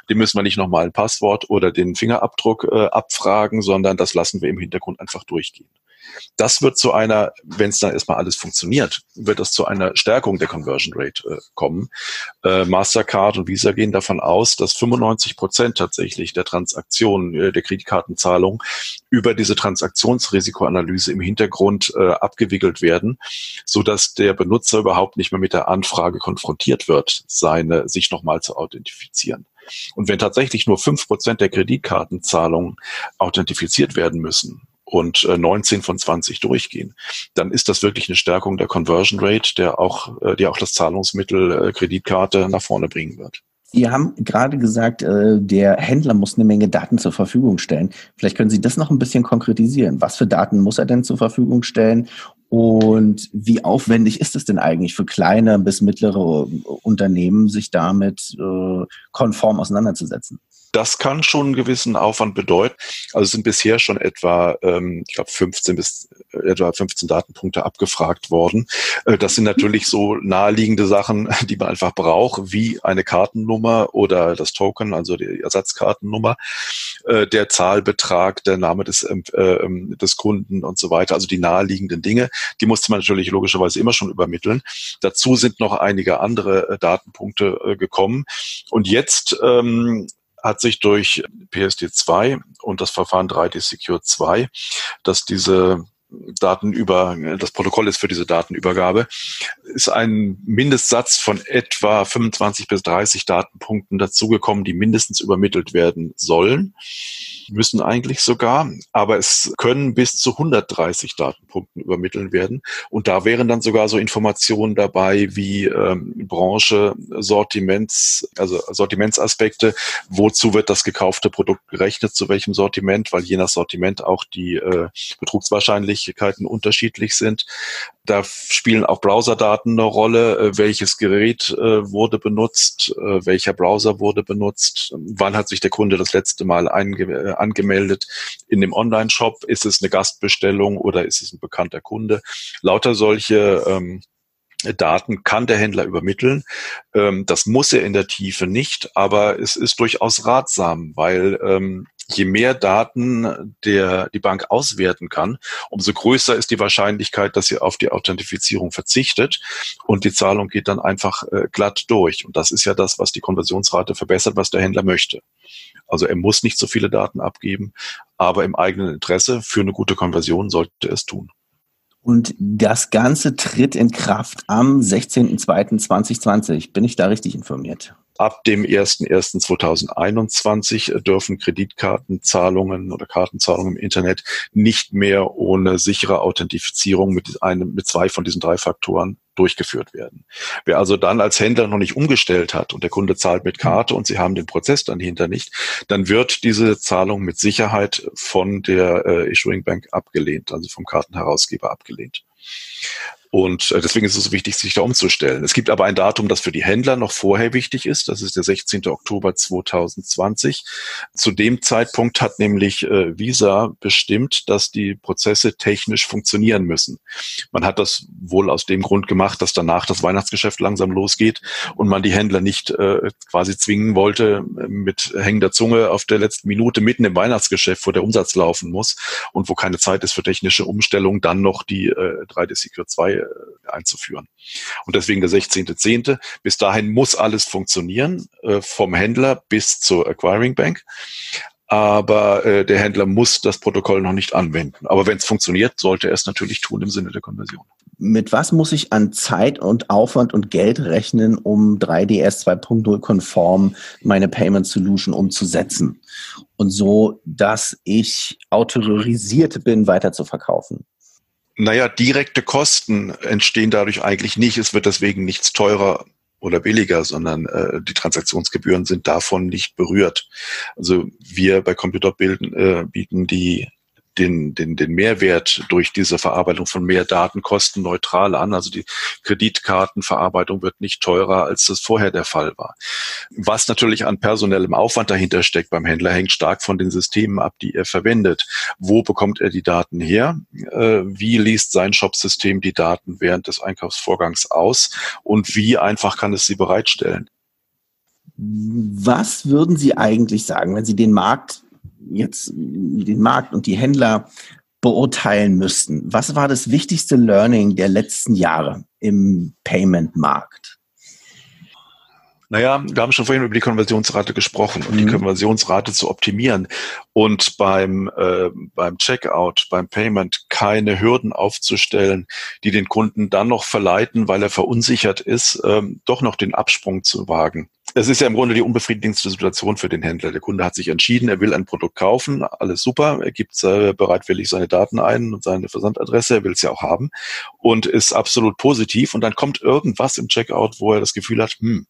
Den müssen wir nicht nochmal ein Passwort oder den Fingerabdruck äh, abfragen, sondern das lassen wir im Hintergrund einfach durchgehen. Das wird zu einer, wenn es dann erstmal alles funktioniert, wird das zu einer Stärkung der Conversion Rate äh, kommen. Äh, Mastercard und Visa gehen davon aus, dass 95 Prozent tatsächlich der Transaktionen, äh, der Kreditkartenzahlung über diese Transaktionsrisikoanalyse im Hintergrund äh, abgewickelt werden, so dass der Benutzer überhaupt nicht mehr mit der Anfrage konfrontiert wird, seine sich nochmal zu authentifizieren. Und wenn tatsächlich nur fünf Prozent der Kreditkartenzahlungen authentifiziert werden müssen, und 19 äh, von 20 durchgehen, dann ist das wirklich eine Stärkung der Conversion Rate, der auch, äh, die auch das Zahlungsmittel äh, Kreditkarte nach vorne bringen wird. Sie haben gerade gesagt, der Händler muss eine Menge Daten zur Verfügung stellen. Vielleicht können Sie das noch ein bisschen konkretisieren. Was für Daten muss er denn zur Verfügung stellen? Und wie aufwendig ist es denn eigentlich für kleine bis mittlere Unternehmen, sich damit konform auseinanderzusetzen? Das kann schon einen gewissen Aufwand bedeuten. Also sind bisher schon etwa, ähm, ich glaube, 15 bis äh, etwa 15 Datenpunkte abgefragt worden. Äh, das sind natürlich so naheliegende Sachen, die man einfach braucht, wie eine Kartennummer oder das Token, also die Ersatzkartennummer, äh, der Zahlbetrag, der Name des, ähm, äh, des Kunden und so weiter. Also die naheliegenden Dinge, die musste man natürlich logischerweise immer schon übermitteln. Dazu sind noch einige andere äh, Datenpunkte gekommen. Und jetzt ähm, hat sich durch PSD2 und das Verfahren 3D Secure 2, dass diese Daten über, das Protokoll ist für diese Datenübergabe, ist ein Mindestsatz von etwa 25 bis 30 Datenpunkten dazugekommen, die mindestens übermittelt werden sollen. Müssen eigentlich sogar, aber es können bis zu 130 Datenpunkten übermitteln werden. Und da wären dann sogar so Informationen dabei wie ähm, Branche, Sortiments, also Sortimentsaspekte, wozu wird das gekaufte Produkt gerechnet, zu welchem Sortiment, weil je nach Sortiment auch die äh, Betrugswahrscheinlichkeit Empfindlichkeiten unterschiedlich sind. Da spielen auch Browserdaten eine Rolle. Äh, welches Gerät äh, wurde benutzt? Äh, welcher Browser wurde benutzt? Wann hat sich der Kunde das letzte Mal einge angemeldet in dem Online-Shop? Ist es eine Gastbestellung oder ist es ein bekannter Kunde? Lauter solche ähm, Daten kann der Händler übermitteln. Ähm, das muss er in der Tiefe nicht, aber es ist durchaus ratsam, weil ähm, je mehr Daten der, die Bank auswerten kann, umso größer ist die Wahrscheinlichkeit, dass sie auf die Authentifizierung verzichtet und die Zahlung geht dann einfach äh, glatt durch. Und das ist ja das, was die Konversionsrate verbessert, was der Händler möchte. Also er muss nicht so viele Daten abgeben, aber im eigenen Interesse für eine gute Konversion sollte es tun. Und das Ganze tritt in Kraft am 16.02.2020. Bin ich da richtig informiert? Ab dem 01.01.2021 dürfen Kreditkartenzahlungen oder Kartenzahlungen im Internet nicht mehr ohne sichere Authentifizierung mit einem, mit zwei von diesen drei Faktoren durchgeführt werden. Wer also dann als Händler noch nicht umgestellt hat und der Kunde zahlt mit Karte und Sie haben den Prozess dann hinter nicht, dann wird diese Zahlung mit Sicherheit von der äh, Issuing Bank abgelehnt, also vom Kartenherausgeber abgelehnt. Und äh, deswegen ist es so wichtig, sich da umzustellen. Es gibt aber ein Datum, das für die Händler noch vorher wichtig ist. Das ist der 16. Oktober 2020. Zu dem Zeitpunkt hat nämlich äh, Visa bestimmt, dass die Prozesse technisch funktionieren müssen. Man hat das wohl aus dem Grund gemacht, dass danach das Weihnachtsgeschäft langsam losgeht und man die Händler nicht äh, quasi zwingen wollte, mit hängender Zunge auf der letzten Minute mitten im Weihnachtsgeschäft, wo der Umsatz laufen muss und wo keine Zeit ist für technische Umstellung, dann noch die äh, 3D Secure 2 äh, einzuführen. Und deswegen der 16.10. Bis dahin muss alles funktionieren, äh, vom Händler bis zur Acquiring Bank. Aber äh, der Händler muss das Protokoll noch nicht anwenden. Aber wenn es funktioniert, sollte er es natürlich tun im Sinne der Konversion. Mit was muss ich an Zeit und Aufwand und Geld rechnen, um 3DS 2.0 konform meine Payment Solution umzusetzen? Und so, dass ich autorisiert bin, weiter zu verkaufen? Naja, direkte Kosten entstehen dadurch eigentlich nicht. Es wird deswegen nichts teurer oder billiger, sondern äh, die Transaktionsgebühren sind davon nicht berührt. Also wir bei Computer bilden, äh, bieten die den, den, den Mehrwert durch diese Verarbeitung von mehr Daten kostenneutral an. Also die Kreditkartenverarbeitung wird nicht teurer, als das vorher der Fall war. Was natürlich an personellem Aufwand dahinter steckt beim Händler, hängt stark von den Systemen ab, die er verwendet. Wo bekommt er die Daten her? Äh, wie liest sein Shopsystem die Daten während des Einkaufsvorgangs aus? Und wie einfach kann es sie bereitstellen? Was würden Sie eigentlich sagen, wenn Sie den Markt jetzt den Markt und die Händler beurteilen müssten, was war das wichtigste Learning der letzten Jahre im Payment-Markt? Naja, wir haben schon vorhin über die Konversionsrate gesprochen und mhm. die Konversionsrate zu optimieren und beim, äh, beim Checkout, beim Payment keine Hürden aufzustellen, die den Kunden dann noch verleiten, weil er verunsichert ist, ähm, doch noch den Absprung zu wagen. Es ist ja im Grunde die unbefriedigendste Situation für den Händler. Der Kunde hat sich entschieden, er will ein Produkt kaufen, alles super, er gibt äh, bereitwillig seine Daten ein und seine Versandadresse, er will es ja auch haben und ist absolut positiv und dann kommt irgendwas im Checkout, wo er das Gefühl hat, hm,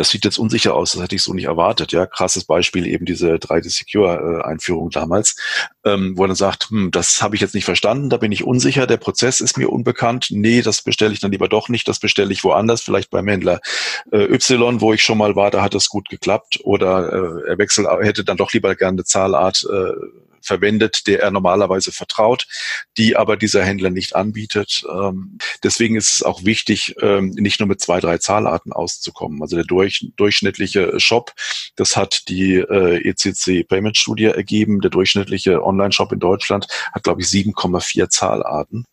das sieht jetzt unsicher aus, das hätte ich so nicht erwartet. Ja, krasses Beispiel eben diese 3D Secure Einführung damals, ähm, wo er dann sagt, hm, das habe ich jetzt nicht verstanden, da bin ich unsicher, der Prozess ist mir unbekannt. Nee, das bestelle ich dann lieber doch nicht, das bestelle ich woanders, vielleicht beim Händler äh, Y, wo ich schon mal war, da hat es gut geklappt oder äh, er wechselt, hätte dann doch lieber gerne eine Zahlart äh, verwendet, der er normalerweise vertraut, die aber dieser Händler nicht anbietet. Ähm, deswegen ist es auch wichtig, ähm, nicht nur mit zwei, drei Zahlarten auszukommen. Also der durch, durchschnittliche Shop, das hat die äh, ECC Payment Studie ergeben, der durchschnittliche Online-Shop in Deutschland hat, glaube ich, 7,4 Zahlarten.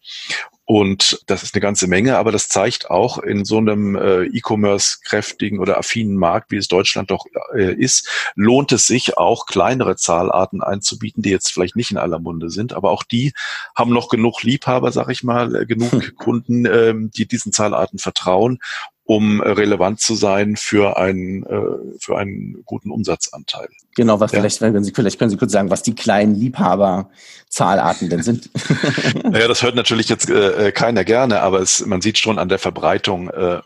Und das ist eine ganze Menge, aber das zeigt auch in so einem äh, E-Commerce-kräftigen oder affinen Markt, wie es Deutschland doch äh, ist, lohnt es sich auch kleinere Zahlarten einzubieten, die jetzt vielleicht nicht in aller Munde sind, aber auch die haben noch genug Liebhaber, sag ich mal, äh, genug hm. Kunden, äh, die diesen Zahlarten vertrauen um relevant zu sein für einen, äh, für einen guten Umsatzanteil. Genau, was ja. vielleicht, wenn Sie, vielleicht können Sie kurz sagen, was die kleinen Liebhaber-Zahlarten denn sind. naja, das hört natürlich jetzt äh, äh, keiner gerne, aber es, man sieht schon an der Verbreitung, äh,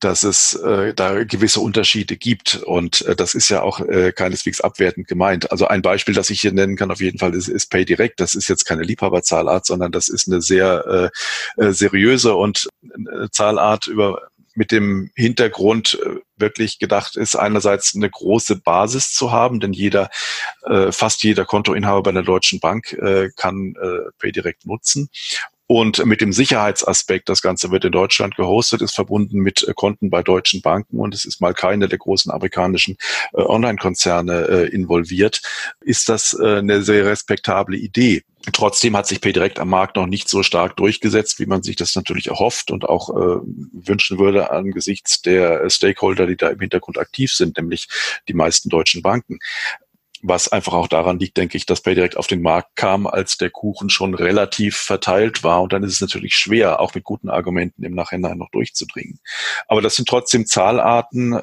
dass es äh, da gewisse Unterschiede gibt. Und äh, das ist ja auch äh, keineswegs abwertend gemeint. Also ein Beispiel, das ich hier nennen kann auf jeden Fall, ist, ist PayDirect. Das ist jetzt keine Liebhaberzahlart, sondern das ist eine sehr äh, äh seriöse und äh, Zahlart über mit dem Hintergrund äh, wirklich gedacht ist, einerseits eine große Basis zu haben, denn jeder, äh, fast jeder Kontoinhaber bei der Deutschen Bank äh, kann äh, PayDirect nutzen. Und mit dem Sicherheitsaspekt, das Ganze wird in Deutschland gehostet, ist verbunden mit äh, Konten bei deutschen Banken und es ist mal keine der großen amerikanischen äh, Online-Konzerne involviert, ist das eine sehr respektable Idee. Trotzdem hat sich PayDirect am Markt noch nicht so stark durchgesetzt, wie man sich das natürlich erhofft und auch äh, wünschen würde angesichts der Stakeholder, die da im Hintergrund aktiv sind, nämlich die meisten deutschen Banken was einfach auch daran liegt, denke ich, dass PayDirect auf den Markt kam, als der Kuchen schon relativ verteilt war. Und dann ist es natürlich schwer, auch mit guten Argumenten im Nachhinein noch durchzudringen. Aber das sind trotzdem Zahlarten,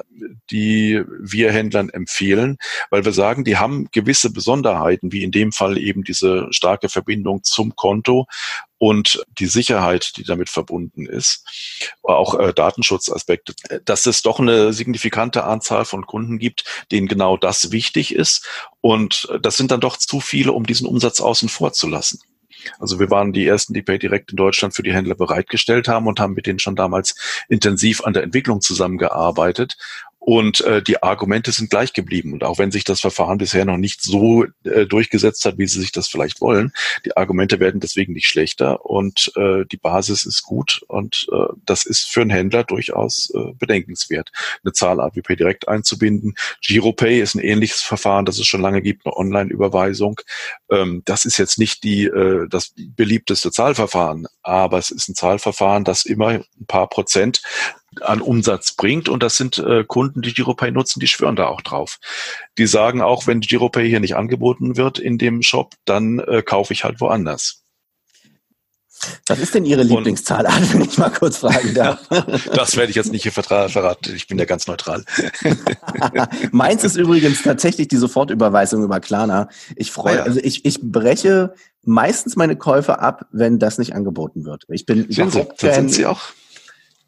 die wir Händlern empfehlen, weil wir sagen, die haben gewisse Besonderheiten, wie in dem Fall eben diese starke Verbindung zum Konto und die Sicherheit, die damit verbunden ist, auch äh, Datenschutzaspekte, dass es doch eine signifikante Anzahl von Kunden gibt, denen genau das wichtig ist. Und das sind dann doch zu viele, um diesen Umsatz außen vor zu lassen. Also wir waren die ersten, die Pay direkt in Deutschland für die Händler bereitgestellt haben und haben mit denen schon damals intensiv an der Entwicklung zusammengearbeitet und äh, die Argumente sind gleich geblieben. Und auch wenn sich das Verfahren bisher noch nicht so äh, durchgesetzt hat, wie sie sich das vielleicht wollen, die Argumente werden deswegen nicht schlechter und äh, die Basis ist gut und äh, das ist für einen Händler durchaus äh, bedenkenswert, eine Zahlart wie PayDirect einzubinden. GiroPay ist ein ähnliches Verfahren, das es schon lange gibt, eine Online-Überweisung. Ähm, das ist jetzt nicht die äh, das beliebteste Zahlverfahren, aber es ist ein Zahlverfahren, das immer ein paar Prozent an Umsatz bringt. Und das sind äh, Kunden, die GiroPay nutzen, die schwören da auch drauf. Die sagen auch, wenn GiroPay hier nicht angeboten wird in dem Shop, dann äh, kaufe ich halt woanders. Was ist denn Ihre Lieblingszahlart, wenn ich mal kurz fragen darf? das werde ich jetzt nicht hier verraten. Ich bin ja ganz neutral. Meins ist übrigens tatsächlich die Sofortüberweisung über Klarna. Ich freue, ah ja. also ich, ich breche meistens meine Käufe ab, wenn das nicht angeboten wird. Ich bin sind Sie, sind Sie auch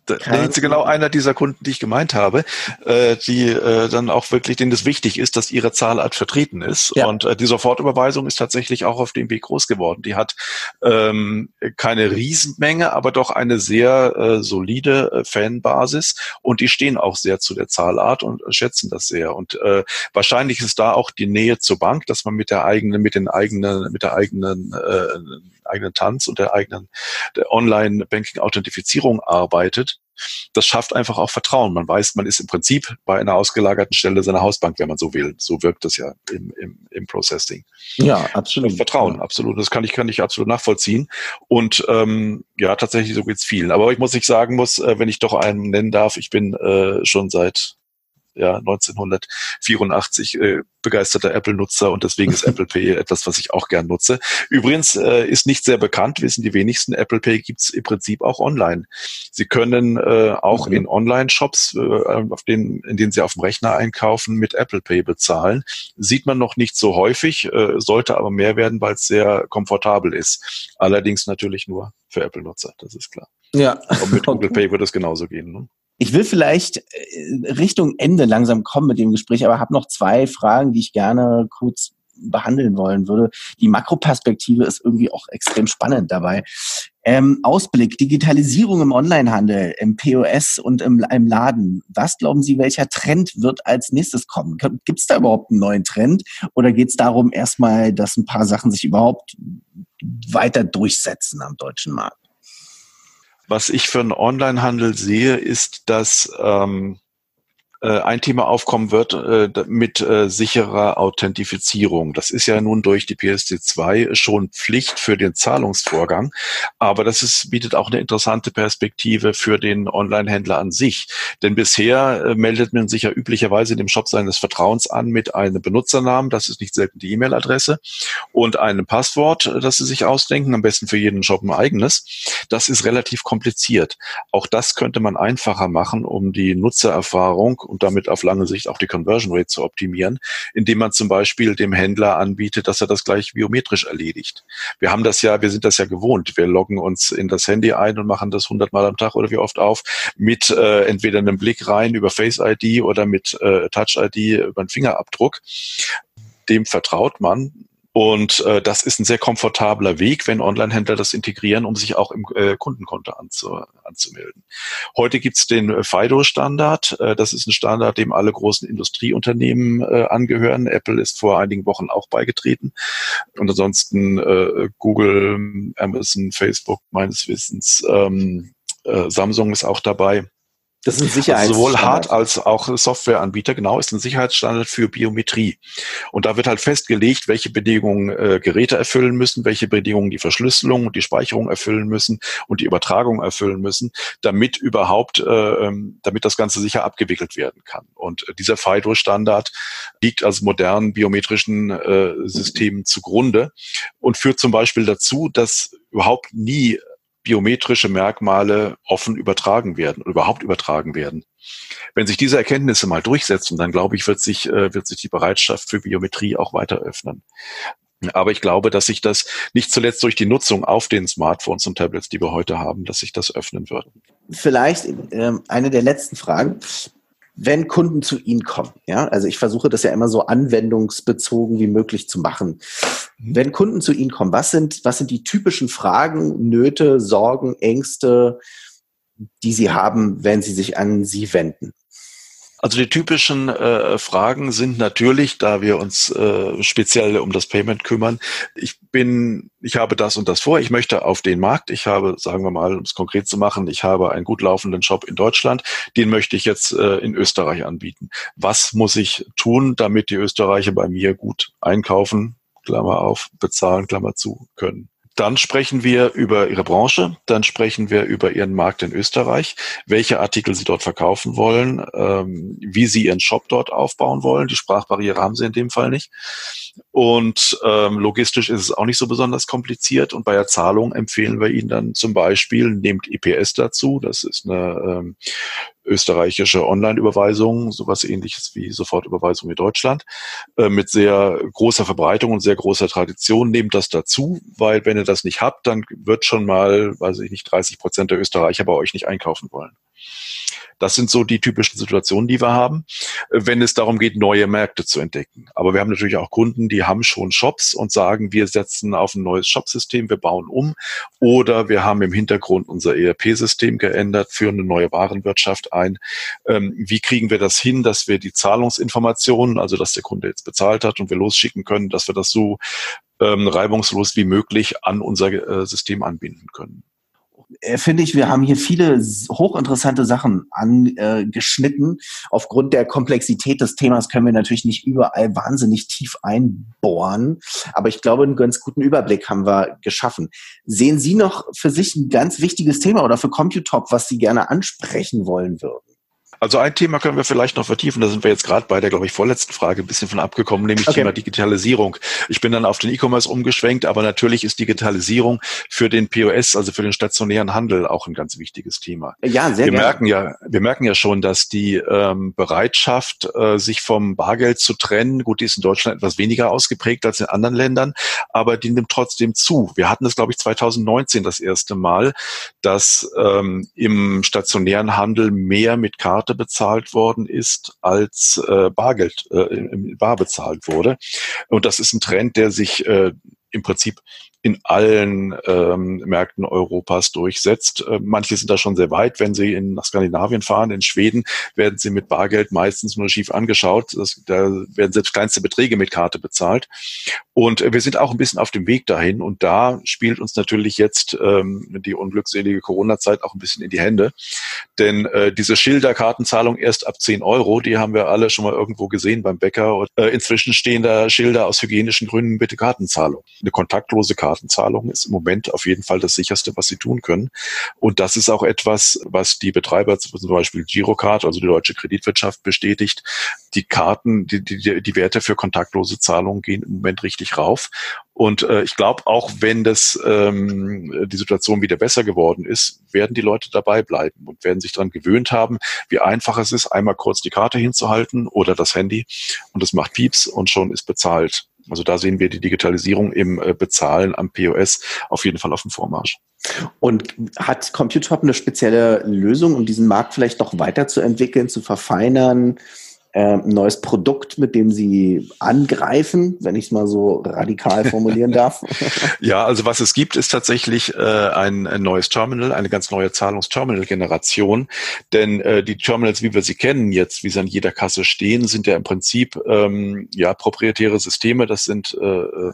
da sind Sie genau einer dieser Kunden, die ich gemeint habe, äh, die äh, dann auch wirklich, denen es wichtig ist, dass ihre Zahlart vertreten ist. Ja. Und äh, die Sofortüberweisung ist tatsächlich auch auf dem Weg groß geworden. Die hat ähm, keine Riesenmenge, aber doch eine sehr äh, solide äh, Fanbasis und die stehen auch sehr zu der Zahlart und schätzen das sehr. Und äh, wahrscheinlich ist da auch die Nähe zur Bank, dass man mit der eigenen, mit den eigenen, mit der eigenen äh, eigenen Tanz und der eigenen Online-Banking-Authentifizierung arbeitet, das schafft einfach auch Vertrauen. Man weiß, man ist im Prinzip bei einer ausgelagerten Stelle seiner Hausbank, wenn man so will. So wirkt das ja im, im, im Processing. Ja, absolut. Vertrauen, absolut. Das kann ich, kann ich absolut nachvollziehen. Und ähm, ja, tatsächlich so geht's vielen. Aber ich muss nicht sagen muss, äh, wenn ich doch einen nennen darf, ich bin äh, schon seit ja 1984 äh, begeisterter Apple-Nutzer und deswegen ist Apple Pay etwas, was ich auch gern nutze. Übrigens äh, ist nicht sehr bekannt, wissen die wenigsten, Apple Pay gibt's im Prinzip auch online. Sie können äh, auch mhm. in Online-Shops, äh, auf denen, in denen Sie auf dem Rechner einkaufen, mit Apple Pay bezahlen. Sieht man noch nicht so häufig, äh, sollte aber mehr werden, weil es sehr komfortabel ist. Allerdings natürlich nur für Apple-Nutzer, das ist klar. Ja. Und mit Google Pay wird es genauso gehen. Ne? Ich will vielleicht äh, Richtung Ende langsam kommen mit dem Gespräch, aber habe noch zwei Fragen, die ich gerne kurz behandeln wollen würde. Die Makroperspektive ist irgendwie auch extrem spannend dabei. Ähm, Ausblick, Digitalisierung im Onlinehandel, im POS und im, im Laden. Was glauben Sie, welcher Trend wird als nächstes kommen? Gibt es da überhaupt einen neuen Trend oder geht es darum, erstmal, dass ein paar Sachen sich überhaupt weiter durchsetzen am deutschen Markt? Was ich für einen Onlinehandel sehe, ist, dass ähm, äh, ein Thema aufkommen wird äh, mit äh, sicherer Authentifizierung. Das ist ja nun durch die PSD2 schon Pflicht für den Zahlungsvorgang, aber das ist, bietet auch eine interessante Perspektive für den Online-Händler an sich. Denn bisher äh, meldet man sich ja üblicherweise in dem Shop seines Vertrauens an mit einem Benutzernamen, das ist nicht selten die E-Mail-Adresse, und einem Passwort, das sie sich ausdenken, am besten für jeden Shop ein eigenes. Das ist relativ kompliziert. Auch das könnte man einfacher machen, um die Nutzererfahrung um damit auf lange Sicht auch die Conversion Rate zu optimieren, indem man zum Beispiel dem Händler anbietet, dass er das gleich biometrisch erledigt. Wir haben das ja, wir sind das ja gewohnt. Wir loggen uns in das Handy ein und machen das hundertmal am Tag oder wie oft auf mit äh, entweder einem Blick rein über Face ID oder mit äh, Touch ID über einen Fingerabdruck. Dem vertraut man und äh, das ist ein sehr komfortabler Weg, wenn Online-Händler das integrieren, um sich auch im äh, Kundenkonto anzu, anzumelden. Heute gibt's den äh, FIDO-Standard. Äh, das ist ein Standard, dem alle großen Industrieunternehmen äh, angehören. Apple ist vor einigen Wochen auch beigetreten. Und ansonsten äh, Google, Amazon, Facebook meines Wissens, ähm, äh, Samsung ist auch dabei. Das ist ein Sicherheitsstandard. Also sowohl Hard- als auch Softwareanbieter, genau, ist ein Sicherheitsstandard für Biometrie. Und da wird halt festgelegt, welche Bedingungen äh, Geräte erfüllen müssen, welche Bedingungen die Verschlüsselung und die Speicherung erfüllen müssen und die Übertragung erfüllen müssen, damit überhaupt, äh, ähm, damit das Ganze sicher abgewickelt werden kann. Und äh, dieser FIDO-Standard liegt als modernen biometrischen äh, Systemen zugrunde und führt zum Beispiel dazu, dass überhaupt nie biometrische Merkmale offen übertragen werden überhaupt übertragen werden. Wenn sich diese Erkenntnisse mal durchsetzen, dann glaube ich, wird sich, äh, wird sich die Bereitschaft für Biometrie auch weiter öffnen. Aber ich glaube, dass sich das nicht zuletzt durch die Nutzung auf den Smartphones und Tablets, die wir heute haben, dass sich das öffnen wird. Vielleicht äh, eine der letzten Fragen wenn Kunden zu Ihnen kommen, ja, also ich versuche das ja immer so anwendungsbezogen wie möglich zu machen. Mhm. Wenn Kunden zu Ihnen kommen, was sind, was sind die typischen Fragen, Nöte, Sorgen, Ängste, die Sie haben, wenn Sie sich an Sie wenden? Also die typischen äh, Fragen sind natürlich, da wir uns äh, speziell um das Payment kümmern. Ich bin, ich habe das und das vor. Ich möchte auf den Markt. Ich habe, sagen wir mal, um es konkret zu machen, ich habe einen gut laufenden Shop in Deutschland. Den möchte ich jetzt äh, in Österreich anbieten. Was muss ich tun, damit die Österreicher bei mir gut einkaufen, Klammer auf, bezahlen, Klammer zu können? Dann sprechen wir über Ihre Branche, dann sprechen wir über Ihren Markt in Österreich, welche Artikel Sie dort verkaufen wollen, ähm, wie Sie Ihren Shop dort aufbauen wollen. Die Sprachbarriere haben Sie in dem Fall nicht. Und ähm, logistisch ist es auch nicht so besonders kompliziert. Und bei der Zahlung empfehlen wir Ihnen dann zum Beispiel, nehmt IPS dazu. Das ist eine ähm, österreichische Online-Überweisung, sowas ähnliches wie Sofortüberweisung in Deutschland, äh, mit sehr großer Verbreitung und sehr großer Tradition. Nehmt das dazu, weil wenn ihr das nicht habt, dann wird schon mal, weiß ich nicht, 30 Prozent der Österreicher bei euch nicht einkaufen wollen. Das sind so die typischen Situationen, die wir haben, wenn es darum geht, neue Märkte zu entdecken. Aber wir haben natürlich auch Kunden, die haben schon Shops und sagen, wir setzen auf ein neues Shopsystem, wir bauen um oder wir haben im Hintergrund unser ERP-System geändert, führen eine neue Warenwirtschaft ein. Ähm, wie kriegen wir das hin, dass wir die Zahlungsinformationen, also dass der Kunde jetzt bezahlt hat und wir losschicken können, dass wir das so ähm, reibungslos wie möglich an unser äh, System anbinden können. Äh, finde ich, wir haben hier viele hochinteressante Sachen angeschnitten. Aufgrund der Komplexität des Themas können wir natürlich nicht überall wahnsinnig tief einbohren, aber ich glaube, einen ganz guten Überblick haben wir geschaffen. Sehen Sie noch für sich ein ganz wichtiges Thema oder für Computop, was Sie gerne ansprechen wollen würden? Also ein Thema können wir vielleicht noch vertiefen. Da sind wir jetzt gerade bei der, glaube ich, vorletzten Frage ein bisschen von abgekommen, nämlich okay. Thema Digitalisierung. Ich bin dann auf den E-Commerce umgeschwenkt, aber natürlich ist Digitalisierung für den POS, also für den stationären Handel, auch ein ganz wichtiges Thema. Ja, sehr wir gerne. merken ja, wir merken ja schon, dass die ähm, Bereitschaft, äh, sich vom Bargeld zu trennen, gut, die ist in Deutschland etwas weniger ausgeprägt als in anderen Ländern, aber die nimmt trotzdem zu. Wir hatten es, glaube ich, 2019 das erste Mal, dass ähm, im stationären Handel mehr mit Karte Karte bezahlt worden ist, als äh, Bargeld äh, Bar bezahlt wurde. Und das ist ein Trend, der sich äh, im Prinzip in allen ähm, Märkten Europas durchsetzt. Äh, manche sind da schon sehr weit. Wenn Sie in, nach Skandinavien fahren, in Schweden, werden Sie mit Bargeld meistens nur schief angeschaut. Das, da werden selbst kleinste Beträge mit Karte bezahlt. Und wir sind auch ein bisschen auf dem Weg dahin. Und da spielt uns natürlich jetzt ähm, die unglückselige Corona-Zeit auch ein bisschen in die Hände. Denn äh, diese Schilderkartenzahlung erst ab 10 Euro, die haben wir alle schon mal irgendwo gesehen beim Bäcker. Und, äh, inzwischen stehen da Schilder aus hygienischen Gründen bitte Kartenzahlung. Eine kontaktlose Karte Kartenzahlungen ist im Moment auf jeden Fall das sicherste, was sie tun können. Und das ist auch etwas, was die Betreiber, zum Beispiel Girocard, also die deutsche Kreditwirtschaft, bestätigt. Die Karten, die, die, die Werte für kontaktlose Zahlungen gehen im Moment richtig rauf. Und äh, ich glaube, auch wenn das ähm, die Situation wieder besser geworden ist, werden die Leute dabei bleiben und werden sich daran gewöhnt haben, wie einfach es ist, einmal kurz die Karte hinzuhalten oder das Handy und es macht Pieps und schon ist bezahlt. Also da sehen wir die Digitalisierung im äh, Bezahlen am POS auf jeden Fall auf dem Vormarsch. Und hat Computop eine spezielle Lösung, um diesen Markt vielleicht noch weiterzuentwickeln, zu verfeinern? Äh, ein neues Produkt, mit dem Sie angreifen, wenn ich es mal so radikal formulieren darf? ja, also was es gibt, ist tatsächlich äh, ein, ein neues Terminal, eine ganz neue Zahlungsterminal-Generation. Denn äh, die Terminals, wie wir sie kennen jetzt, wie sie an jeder Kasse stehen, sind ja im Prinzip ähm, ja proprietäre Systeme. Das sind äh, äh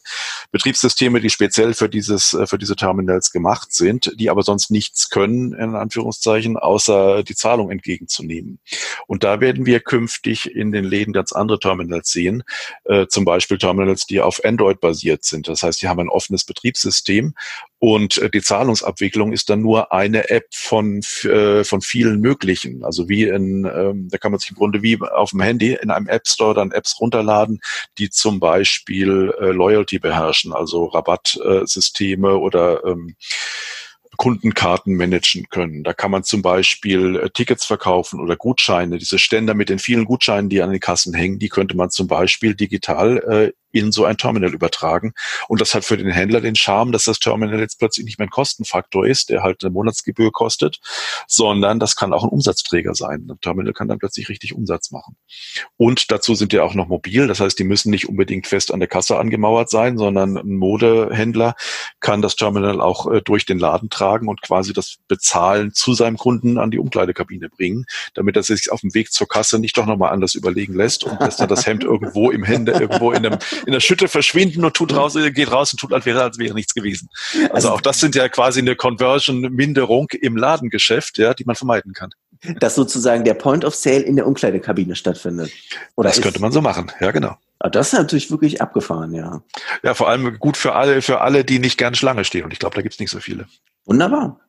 Betriebssysteme, die speziell für dieses äh, für diese Terminals gemacht sind, die aber sonst nichts können, in Anführungszeichen, außer die Zahlung entgegenzunehmen. Und da werden wir künftig in den Läden ganz andere Terminals sehen, äh, zum Beispiel Terminals, die auf Android basiert sind. Das heißt, die haben ein offenes Betriebssystem und äh, die Zahlungsabwicklung ist dann nur eine App von, äh, von vielen möglichen. Also wie in, ähm, da kann man sich im Grunde wie auf dem Handy in einem App Store dann Apps runterladen, die zum Beispiel äh, Loyalty beherrschen, also Rabattsysteme oder ähm, Kundenkarten managen können. Da kann man zum Beispiel äh, Tickets verkaufen oder Gutscheine. Diese Ständer mit den vielen Gutscheinen, die an den Kassen hängen, die könnte man zum Beispiel digital äh, in so ein Terminal übertragen. Und das hat für den Händler den Charme, dass das Terminal jetzt plötzlich nicht mehr ein Kostenfaktor ist, der halt eine Monatsgebühr kostet, sondern das kann auch ein Umsatzträger sein. Ein Terminal kann dann plötzlich richtig Umsatz machen. Und dazu sind die auch noch mobil. Das heißt, die müssen nicht unbedingt fest an der Kasse angemauert sein, sondern ein Modehändler kann das Terminal auch äh, durch den Laden tragen und quasi das Bezahlen zu seinem Kunden an die Umkleidekabine bringen, damit er sich auf dem Weg zur Kasse nicht doch nochmal anders überlegen lässt und lässt dann das Hemd irgendwo im Hände, irgendwo in einem in der Schütte verschwinden und tut raus, geht raus und tut, als wäre, als wäre nichts gewesen. Also, also auch das sind ja quasi eine Conversion-Minderung im Ladengeschäft, ja, die man vermeiden kann. Dass sozusagen der Point of Sale in der Umkleidekabine stattfindet. Oder das könnte man so machen, ja genau. Ah, das ist natürlich wirklich abgefahren, ja. Ja, vor allem gut für alle, für alle, die nicht gern Schlange stehen. Und ich glaube, da gibt es nicht so viele. Wunderbar.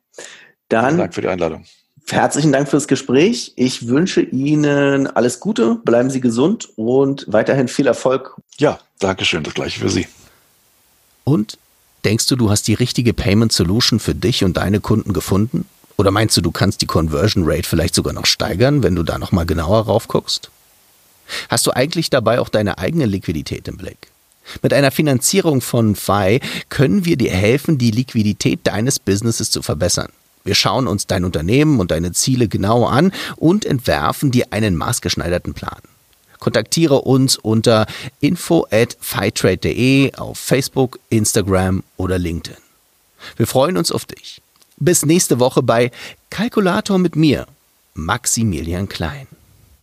Dann. Vielen Dank für die Einladung. Herzlichen Dank fürs Gespräch. Ich wünsche Ihnen alles Gute, bleiben Sie gesund und weiterhin viel Erfolg. Ja, danke schön, das gleiche für Sie. Und denkst du, du hast die richtige Payment Solution für dich und deine Kunden gefunden? Oder meinst du, du kannst die Conversion Rate vielleicht sogar noch steigern, wenn du da nochmal genauer raufguckst? Hast du eigentlich dabei auch deine eigene Liquidität im Blick? Mit einer Finanzierung von FI können wir dir helfen, die Liquidität deines Businesses zu verbessern. Wir schauen uns dein Unternehmen und deine Ziele genau an und entwerfen dir einen maßgeschneiderten Plan. Kontaktiere uns unter info at fightrade.de auf Facebook, Instagram oder LinkedIn. Wir freuen uns auf dich. Bis nächste Woche bei Kalkulator mit mir, Maximilian Klein.